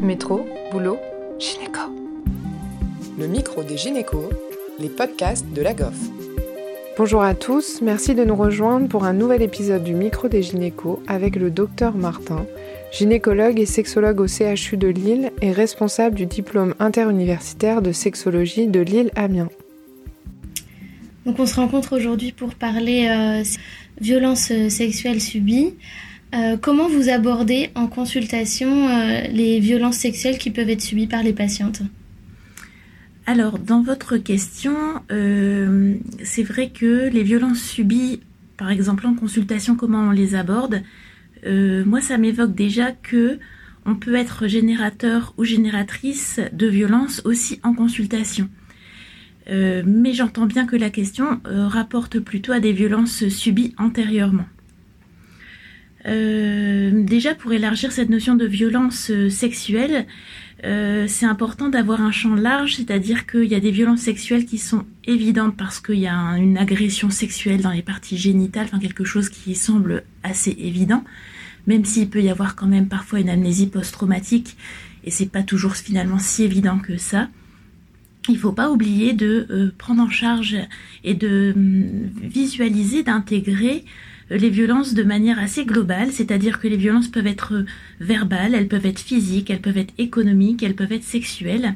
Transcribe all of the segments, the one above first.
Métro, boulot, gynéco. Le micro des gynécos, les podcasts de la GOF. Bonjour à tous, merci de nous rejoindre pour un nouvel épisode du micro des gynécos avec le docteur Martin, gynécologue et sexologue au CHU de Lille et responsable du diplôme interuniversitaire de sexologie de Lille-Amiens. Donc on se rencontre aujourd'hui pour parler euh, violences sexuelles subies. Euh, comment vous abordez en consultation euh, les violences sexuelles qui peuvent être subies par les patientes? Alors, dans votre question, euh, c'est vrai que les violences subies, par exemple en consultation, comment on les aborde Moi, ça m'évoque déjà que on peut être générateur ou génératrice de violences aussi en consultation. mais j'entends bien que la question rapporte plutôt à des violences subies antérieurement. Euh, déjà, pour élargir cette notion de violence euh, sexuelle, euh, c'est important d'avoir un champ large, c'est-à-dire qu'il y a des violences sexuelles qui sont évidentes parce qu'il y a une agression sexuelle dans les parties génitales, enfin quelque chose qui semble assez évident, même s'il peut y avoir quand même parfois une amnésie post-traumatique, et c'est pas toujours finalement si évident que ça. Il faut pas oublier de prendre en charge et de hum, visualiser, d'intégrer les violences de manière assez globale, c'est-à-dire que les violences peuvent être verbales, elles peuvent être physiques, elles peuvent être économiques, elles peuvent être sexuelles.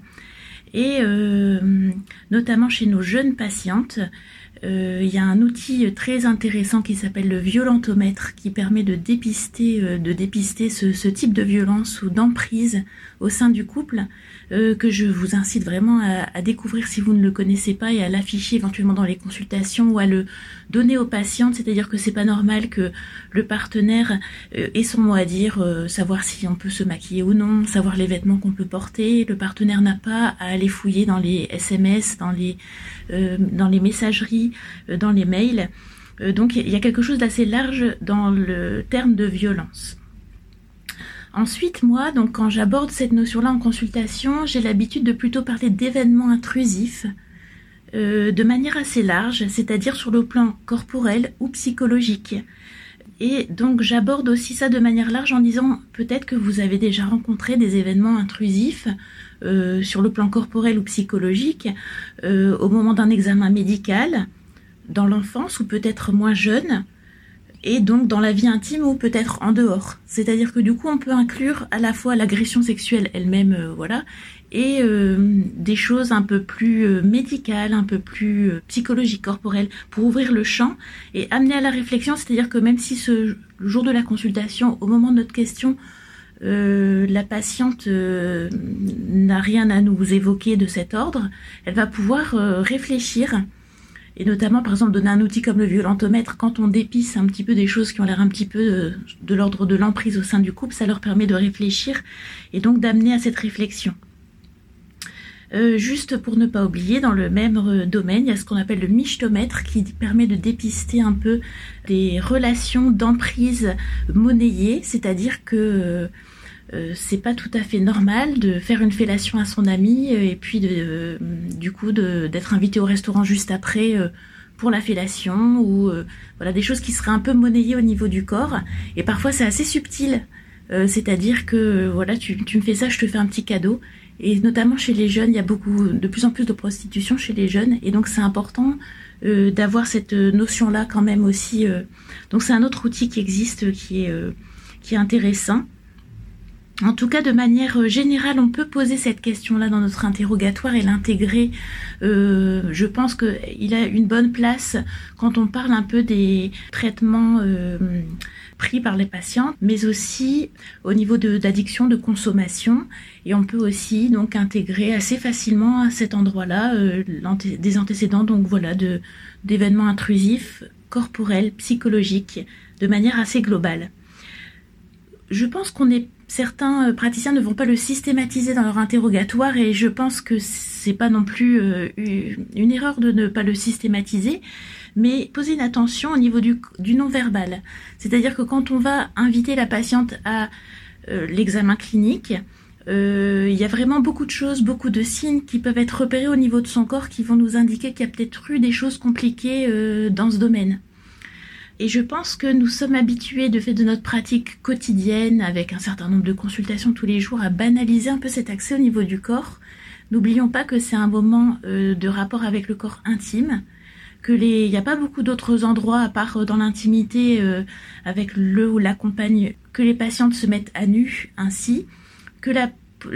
Et euh, notamment chez nos jeunes patientes, euh, il y a un outil très intéressant qui s'appelle le violentomètre qui permet de dépister, euh, de dépister ce, ce, type de violence ou d'emprise au sein du couple euh, que je vous incite vraiment à, à, découvrir si vous ne le connaissez pas et à l'afficher éventuellement dans les consultations ou à le donner aux patientes. C'est-à-dire que c'est pas normal que le partenaire euh, ait son mot à dire, savoir si on peut se maquiller ou non, savoir les vêtements qu'on peut porter. Le partenaire n'a pas à aller fouiller dans les SMS, dans les dans les messageries euh, dans les mails. Euh, donc il y a quelque chose d'assez large dans le terme de violence. Ensuite, moi, donc quand j'aborde cette notion-là en consultation, j'ai l'habitude de plutôt parler d'événements intrusifs euh, de manière assez large, c'est-à-dire sur le plan corporel ou psychologique. Et donc j'aborde aussi ça de manière large en disant peut-être que vous avez déjà rencontré des événements intrusifs sur le plan corporel ou psychologique au moment d'un examen médical, dans l'enfance ou peut-être moins jeune, et donc dans la vie intime ou peut-être en dehors. C'est-à-dire que du coup, on peut inclure à la fois l'agression sexuelle elle-même, euh, voilà, et euh, des choses un peu plus euh, médicales, un peu plus psychologiques, corporelles, pour ouvrir le champ et amener à la réflexion. C'est-à-dire que même si ce jour de la consultation, au moment de notre question, la patiente n'a rien à nous évoquer de cet ordre, elle va pouvoir réfléchir et notamment, par exemple, donner un outil comme le violentomètre, quand on dépisse un petit peu des choses qui ont l'air un petit peu euh, de, l'ordre de l'emprise au sein du couple, ça leur permet de réfléchir et donc d'amener à cette réflexion. Euh, juste pour ne pas oublier, dans le même euh, domaine, il y a ce qu'on appelle le michtomètre qui permet de dépister un peu des relations d'emprise monnayées, c'est-à-dire que euh, c'est pas tout à fait normal de faire une fellation à son ami euh, et puis euh, du coup d'être invité au restaurant juste après pour la fellation ou voilà des choses qui seraient un peu monnayées au niveau du corps. Et parfois c'est assez subtil. C'est-à-dire que voilà tu, tu, me fais ça je te fais un petit cadeau. Et notamment chez les jeunes il y a beaucoup de plus en plus de prostitution chez les jeunes. Et donc c'est important d'avoir cette notion là quand même aussi donc c'est un autre outil qui existe qui est qui est intéressant en tout cas, de manière euh, générale, on peut poser cette question-là dans notre interrogatoire et l'intégrer. Euh, je pense qu'il a une bonne place quand on parle un peu des traitements euh, pris par les patients, mais aussi au niveau d'addiction, de, consommation. Et on peut aussi donc intégrer assez facilement à cet endroit-là des antécédents, donc voilà, d'événements intrusifs, corporels, psychologiques, de manière assez globale. Je pense qu'on est certains euh, praticiens ne vont pas le systématiser dans leur interrogatoire et je pense que c'est pas non plus euh, une erreur de ne pas le systématiser, mais poser une attention au niveau du, non-verbal. C'est-à-dire que quand on va inviter la patiente à euh, l'examen clinique, il y a vraiment beaucoup de choses, beaucoup de signes qui peuvent être repérés au niveau de son corps qui vont nous indiquer qu'il y a peut-être eu des choses compliquées dans ce domaine. Et je pense que nous sommes habitués, de fait de notre pratique quotidienne, avec un certain nombre de consultations tous les jours, à banaliser un peu cet accès au niveau du corps. N'oublions pas que c'est un moment euh, de rapport avec le corps intime, que les, il n'y a pas beaucoup d'autres endroits à part euh, dans l'intimité euh, avec le ou la compagne que les patientes se mettent à nu ainsi, que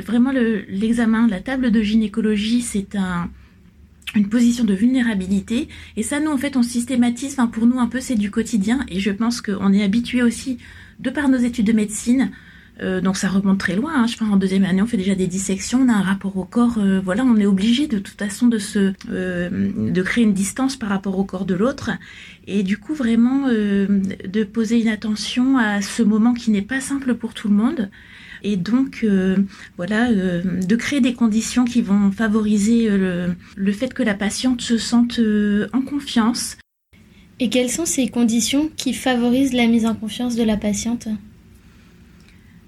vraiment l'examen, la table de gynécologie, c'est un, une position de vulnérabilité. Et ça, nous, en fait, on systématise. Enfin, pour nous, un peu, c'est du quotidien. Et je pense qu'on est habitué aussi, de par nos études de médecine, euh, donc ça remonte très loin. Hein. Je pense en deuxième année, on fait déjà des dissections, on a un rapport au corps. Euh, voilà, on est obligé de toute façon de se, euh, de créer une distance par rapport au corps de l'autre, et du coup vraiment de poser une attention à ce moment qui n'est pas simple pour tout le monde. Et donc, voilà, de créer des conditions qui vont favoriser le, le fait que la patiente se sente en confiance. Et quelles sont ces conditions qui favorisent la mise en confiance de la patiente?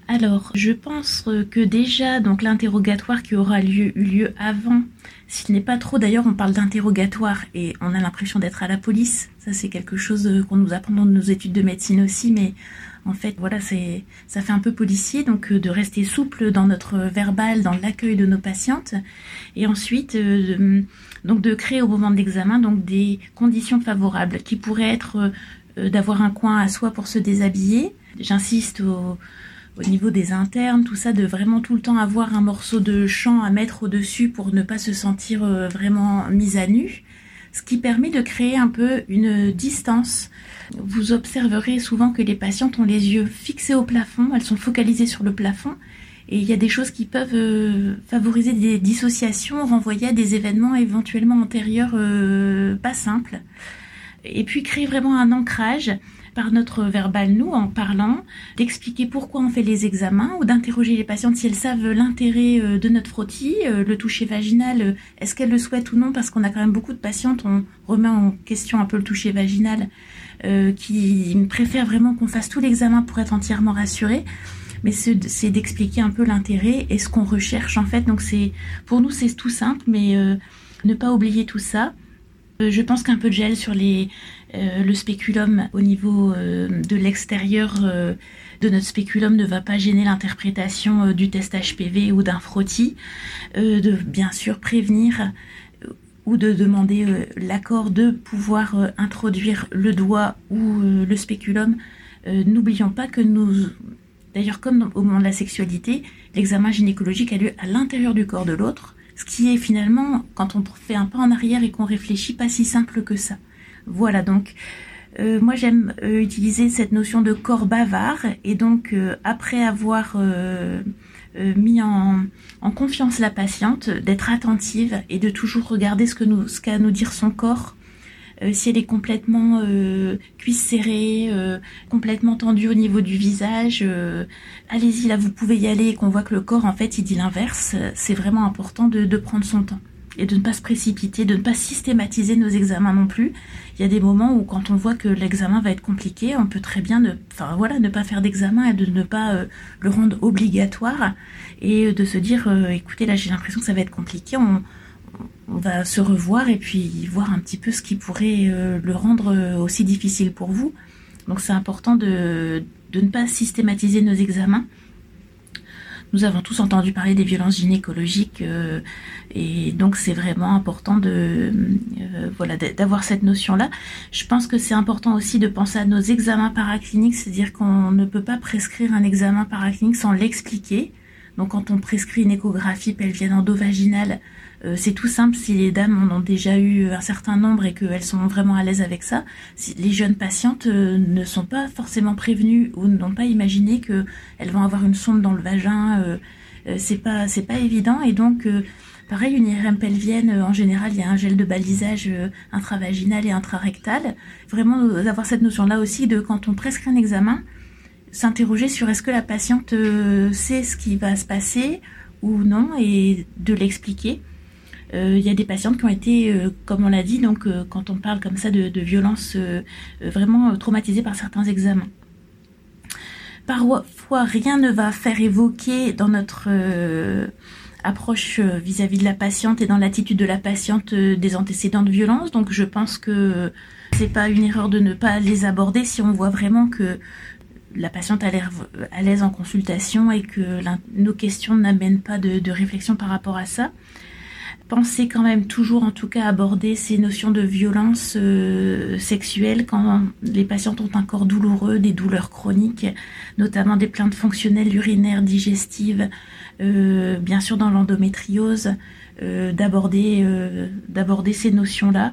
Alors, je pense que déjà, donc l'interrogatoire qui aura lieu, eu lieu avant, s'il n'est pas trop, d'ailleurs, on parle d'interrogatoire et on a l'impression d'être à la police. Ça, c'est quelque chose qu'on nous apprend dans nos études de médecine aussi, mais en fait, voilà, c'est, ça fait un peu policier, donc euh, de rester souple dans notre verbal, dans l'accueil de nos patientes, et ensuite, euh, donc de créer au moment de l'examen, donc des conditions favorables qui pourraient être euh, d'avoir un coin à soi pour se déshabiller. J'insiste au au niveau des internes, tout ça, de vraiment tout le temps avoir un morceau de champ à mettre au-dessus pour ne pas se sentir euh, vraiment mise à nu, ce qui permet de créer un peu une distance. Vous observerez souvent que les patientes ont les yeux fixés au plafond, elles sont focalisées sur le plafond, et il y a des choses qui peuvent euh, favoriser des dissociations, renvoyer à des événements éventuellement antérieurs euh, pas simples. Et puis créer vraiment un ancrage par notre verbal, nous, en parlant, d'expliquer pourquoi on fait les examens ou d'interroger les patientes si elles savent l'intérêt euh, de notre frottis, euh, le toucher vaginal, euh, est-ce qu'elles le souhaitent ou non, parce qu'on a quand même beaucoup de patientes, on remet en question un peu le toucher vaginal, qui préfèrent vraiment qu'on fasse tout l'examen pour être entièrement rassurées mais c'est d'expliquer un peu l'intérêt et ce qu'on recherche en fait. Donc c'est pour nous c'est tout simple, mais ne pas oublier tout ça. je pense qu'un peu de gel sur les le spéculum au niveau euh, de l'extérieur euh, de notre spéculum ne va pas gêner l'interprétation du test HPV ou d'un frottis, de bien sûr prévenir ou de demander l'accord de pouvoir introduire le doigt ou le spéculum. N'oublions pas que nous, d'ailleurs comme au moment de la sexualité, l'examen gynécologique a lieu à l'intérieur du corps de l'autre, ce qui est finalement, quand on fait un pas en arrière et qu'on réfléchit, pas si simple que ça. Voilà, donc euh, moi j'aime euh, utiliser cette notion de corps bavard et donc euh, après avoir mis en, confiance la patiente, d'être attentive et de toujours regarder ce qu'a à nous dire son corps. si elle est complètement cuisse serrée, complètement tendue au niveau du visage, allez-y là, vous pouvez y aller et qu'on voit que le corps en fait il dit l'inverse. C'est vraiment important de prendre son temps et de ne pas se précipiter, de ne pas systématiser nos examens non plus. Il y a des moments où quand on voit que l'examen va être compliqué, on peut très bien ne, enfin voilà, ne pas faire d'examen et de ne pas euh, le rendre obligatoire et de se dire, euh, écoutez, là j'ai l'impression que ça va être compliqué, on, va se revoir et puis voir un petit peu ce qui pourrait euh, le rendre aussi difficile pour vous. Donc c'est important de, de ne pas systématiser nos examens nous avons tous entendu parler des violences gynécologiques euh, et donc c'est vraiment important de euh, voilà d'avoir cette notion-là. Je pense que c'est important aussi de penser à nos examens paracliniques, c'est-à-dire qu'on ne peut pas prescrire un examen paraclinique sans l'expliquer. Donc quand on prescrit une échographie pelvienne endovaginale, c'est tout simple si les dames en ont déjà eu un certain nombre et qu'elles sont vraiment à l'aise avec ça. Si les jeunes patientes euh, ne sont pas forcément prévenues ou n'ont pas imaginé qu'elles vont avoir une sonde dans le vagin, euh, c'est pas c'est pas évident et donc Pareil, une IRM pelvienne, en général, il y a un gel de balisage intravaginal et intrarectal. Vraiment, d'avoir cette notion-là aussi de quand on prescrit un examen, s'interroger sur est-ce que la patiente sait ce qui va se passer ou non et de l'expliquer. Euh, il y a des patientes qui ont été, euh, comme on l'a dit, donc euh, quand on parle comme ça de, de vraiment traumatisées par certains examens. Parfois, rien ne va faire évoquer dans notre approche vis-à-vis de la patiente et dans l'attitude de la patiente des antécédents de violence. Donc je pense que C'est pas une erreur de ne pas les aborder si on voit vraiment que la patiente a l'air à l'aise en consultation et que nos questions n'amènent pas de, réflexion par rapport à ça. Pensez quand même toujours, en tout cas, aborder ces notions de violence euh, sexuelle quand les patientes ont un corps douloureux, des douleurs chroniques, notamment des plaintes fonctionnelles urinaires, digestives, euh, bien sûr dans l'endométriose, euh, d'aborder ces notions-là.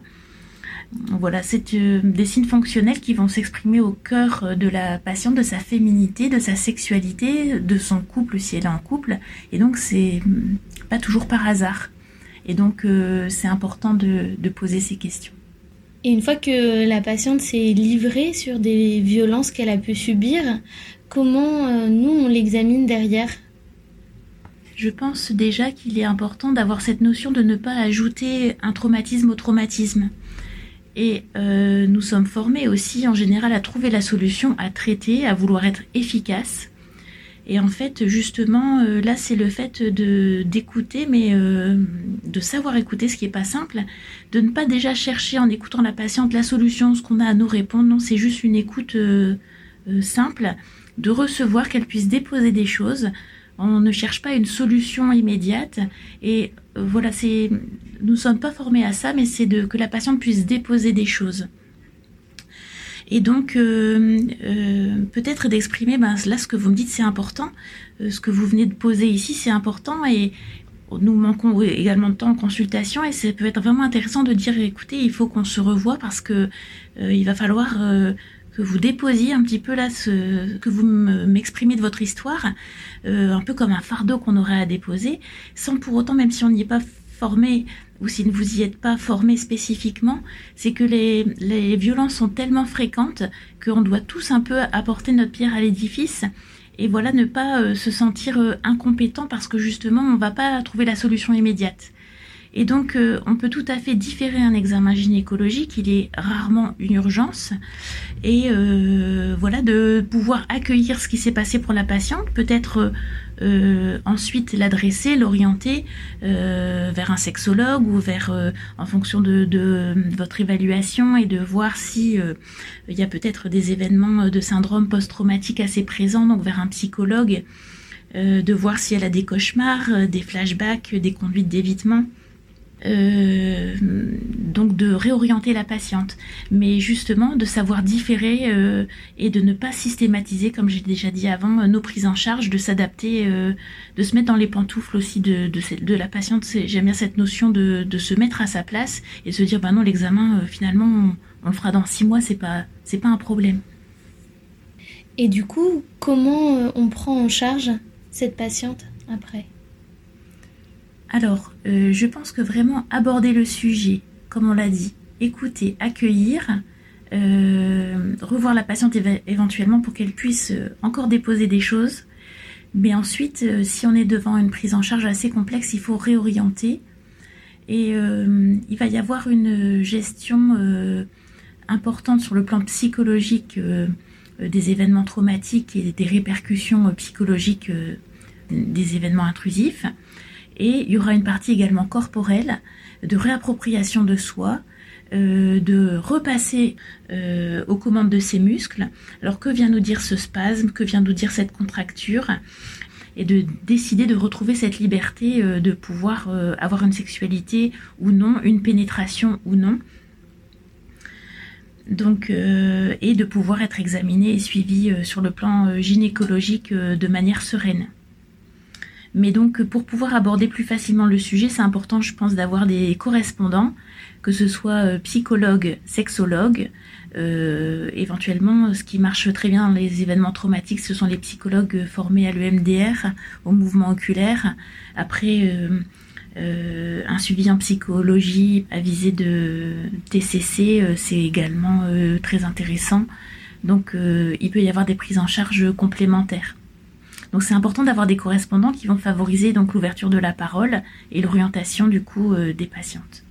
Voilà, c'est des signes fonctionnels qui vont s'exprimer au cœur de la patiente, de sa féminité, de sa sexualité, de son couple si elle est en couple. Et donc, c'est mm, pas toujours par hasard. Et donc, euh, c'est important de, poser ces questions. Et une fois que la patiente s'est livrée sur des violences qu'elle a pu subir, comment nous, on l'examine derrière? Je pense déjà qu'il est important d'avoir cette notion de ne pas ajouter un traumatisme au traumatisme. Et euh, nous sommes formés aussi en général à trouver la solution, à traiter, à vouloir être efficace. Et en fait, justement, euh, là, c'est le fait de d'écouter, mais euh, de savoir écouter, ce qui est pas simple, de ne pas déjà chercher en écoutant la patiente la solution, ce qu'on a à nous répondre. Non, c'est juste une écoute simple, de recevoir qu'elle puisse déposer des choses, on ne cherche pas une solution immédiate. Et euh, voilà, c'est, nous sommes pas formés à ça, mais c'est de que la patiente puisse déposer des choses. Et donc, euh, euh, peut-être d'exprimer, ben, là, ce que vous me dites, c'est important. ce que vous venez de poser ici, c'est important. Et nous manquons également de temps en consultation. Et ça peut être vraiment intéressant de dire, écoutez, il faut qu'on se revoie parce que il va falloir que vous déposiez un petit peu là ce que vous m'exprimez de votre histoire, euh, un peu comme un fardeau qu'on aurait à déposer, sans pour autant, même si on n'y est pas formé ou si vous y êtes pas formé spécifiquement, c'est que les, violences sont tellement fréquentes qu'on doit tous un peu apporter notre pierre à l'édifice et voilà ne pas euh, se sentir euh, incompétent parce que justement on va pas trouver la solution immédiate. Et donc, euh, on peut tout à fait différer un examen gynécologique, il est rarement une urgence. Et euh, voilà, de pouvoir accueillir ce qui s'est passé pour la patiente, peut-être euh, ensuite l'adresser, l'orienter vers un sexologue ou vers, en fonction de, de, votre évaluation et de voir si il y a peut-être des événements de syndrome post-traumatique assez présents, donc vers un psychologue. de voir si elle a des cauchemars, des flashbacks, des conduites d'évitement. Euh, donc de réorienter la patiente, mais justement de savoir différer euh, et de ne pas systématiser, comme j'ai déjà dit avant, nos prises en charge, de s'adapter, euh, de se mettre dans les pantoufles aussi de, de, la patiente. J'aime bien cette notion de, de, se mettre à sa place et se dire, bah non, l'examen, finalement, on, le fera dans six mois, c'est pas, c'est pas un problème. Et du coup, comment on prend en charge cette patiente après? Alors, euh, je pense que vraiment aborder le sujet, comme on l'a dit, écouter, accueillir, euh, revoir la patiente éventuellement pour qu'elle puisse euh, encore déposer des choses. Mais ensuite, si on est devant une prise en charge assez complexe, il faut réorienter. Et il va y avoir une gestion importante sur le plan psychologique des événements traumatiques et des répercussions psychologiques des événements intrusifs. Et il y aura une partie également corporelle de réappropriation de soi, euh, de repasser euh, aux commandes de ses muscles. Alors que vient nous dire ce spasme, que vient nous dire cette contracture? Et de décider de retrouver cette liberté euh, de pouvoir avoir une sexualité ou non, une pénétration ou non. Donc, et de pouvoir être examiné et suivi sur le plan gynécologique de manière sereine. Mais donc, pour pouvoir aborder plus facilement le sujet, c'est important, je pense, d'avoir des correspondants, que ce soit euh, psychologues, sexologues. Euh, éventuellement, ce qui marche très bien dans les événements traumatiques, ce sont les psychologues formés à l'EMDR, au mouvement oculaire. Après, euh, un suivi en psychologie à visée de TCC, c'est également très intéressant. Donc, il peut y avoir des prises en charge complémentaires. Donc c'est important d'avoir des correspondants qui vont favoriser donc l'ouverture de la parole et l'orientation du coup euh, des patientes.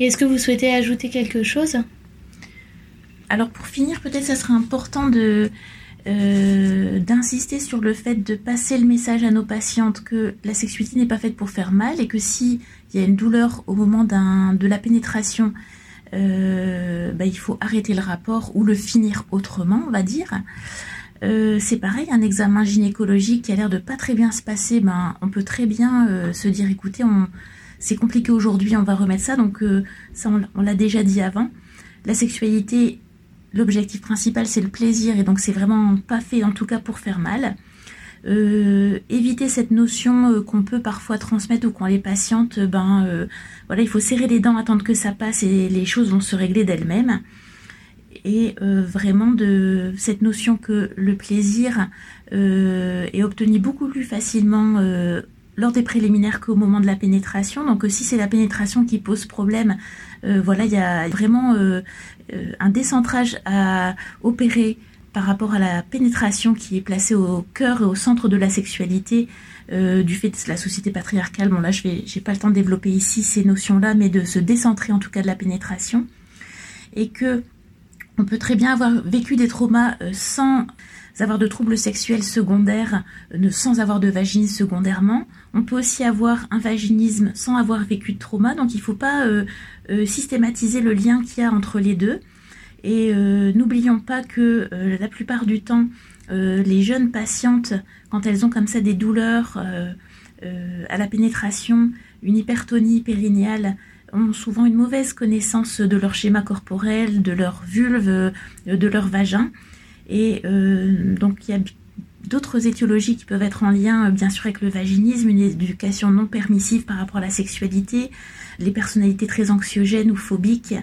Et est-ce que vous souhaitez ajouter quelque chose? Alors pour finir, peut-être ça serait important de euh, d'insister sur le fait de passer le message à nos patientes que la sexualité n'est pas faite pour faire mal et que si il y a une douleur au moment de la pénétration, bah, il faut arrêter le rapport ou le finir autrement, on va dire. C'est pareil, un examen gynécologique qui a l'air de pas très bien se passer, ben, on peut très bien se dire, écoutez, c'est compliqué aujourd'hui, on va remettre ça. Donc ça, on l'a déjà dit avant. La sexualité, l'objectif principal, c'est le plaisir, et donc c'est vraiment pas fait, en tout cas, pour faire mal. Euh, éviter cette notion euh, qu'on peut parfois transmettre ou quand les patientes, euh, ben voilà, il faut serrer les dents, attendre que ça passe et les choses vont se régler d'elles-mêmes. Et vraiment de cette notion que le plaisir est obtenu beaucoup plus facilement lors des préliminaires qu'au moment de la pénétration. Donc si c'est la pénétration qui pose problème, voilà, il y a vraiment un décentrage à opérer par rapport à la pénétration qui est placée au cœur et au centre de la sexualité euh, du fait de la société patriarcale. Bon là, je vais, j'ai pas le temps de développer ici ces notions-là, mais de se décentrer en tout cas de la pénétration et que on peut très bien avoir vécu des traumas euh, sans avoir de troubles sexuels secondaires, euh, sans avoir de vaginisme secondairement. On peut aussi avoir un vaginisme sans avoir vécu de trauma, donc il ne faut pas systématiser le lien qu'il y a entre les deux. Et euh, n'oublions pas que euh, la plupart du temps, euh, les jeunes patientes, quand elles ont comme ça des douleurs à la pénétration, une hypertonie périnéale, ont souvent une mauvaise connaissance de leur schéma corporel, de leur vulve, de leur vagin. Et donc il y a d'autres étiologies qui peuvent être en lien, bien sûr, avec le vaginisme, une éducation non permissive par rapport à la sexualité, les personnalités très anxiogènes ou phobiques,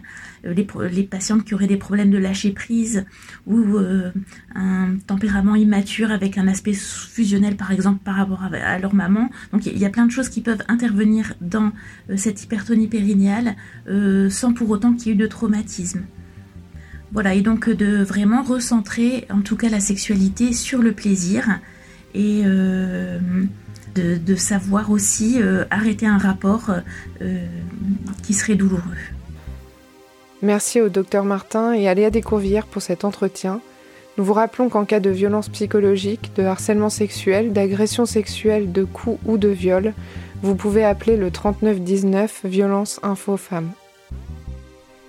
euh, les, patientes qui auraient des problèmes de lâcher prise ou euh, un tempérament immature avec un aspect fusionnel par exemple par rapport à, leur maman. Donc il y a plein de choses qui peuvent intervenir dans euh, cette hypertonie périnéale sans pour autant qu'il y ait eu de traumatisme. Voilà, et donc de vraiment recentrer en tout cas la sexualité sur le plaisir et de, savoir aussi euh, arrêter un rapport euh, qui serait douloureux. Merci au docteur Martin et à Léa Descourvières pour cet entretien. Nous vous rappelons qu'en cas de violence psychologique, de harcèlement sexuel, d'agression sexuelle, de coups ou de viol, vous pouvez appeler le 3919 Violence Info Femmes.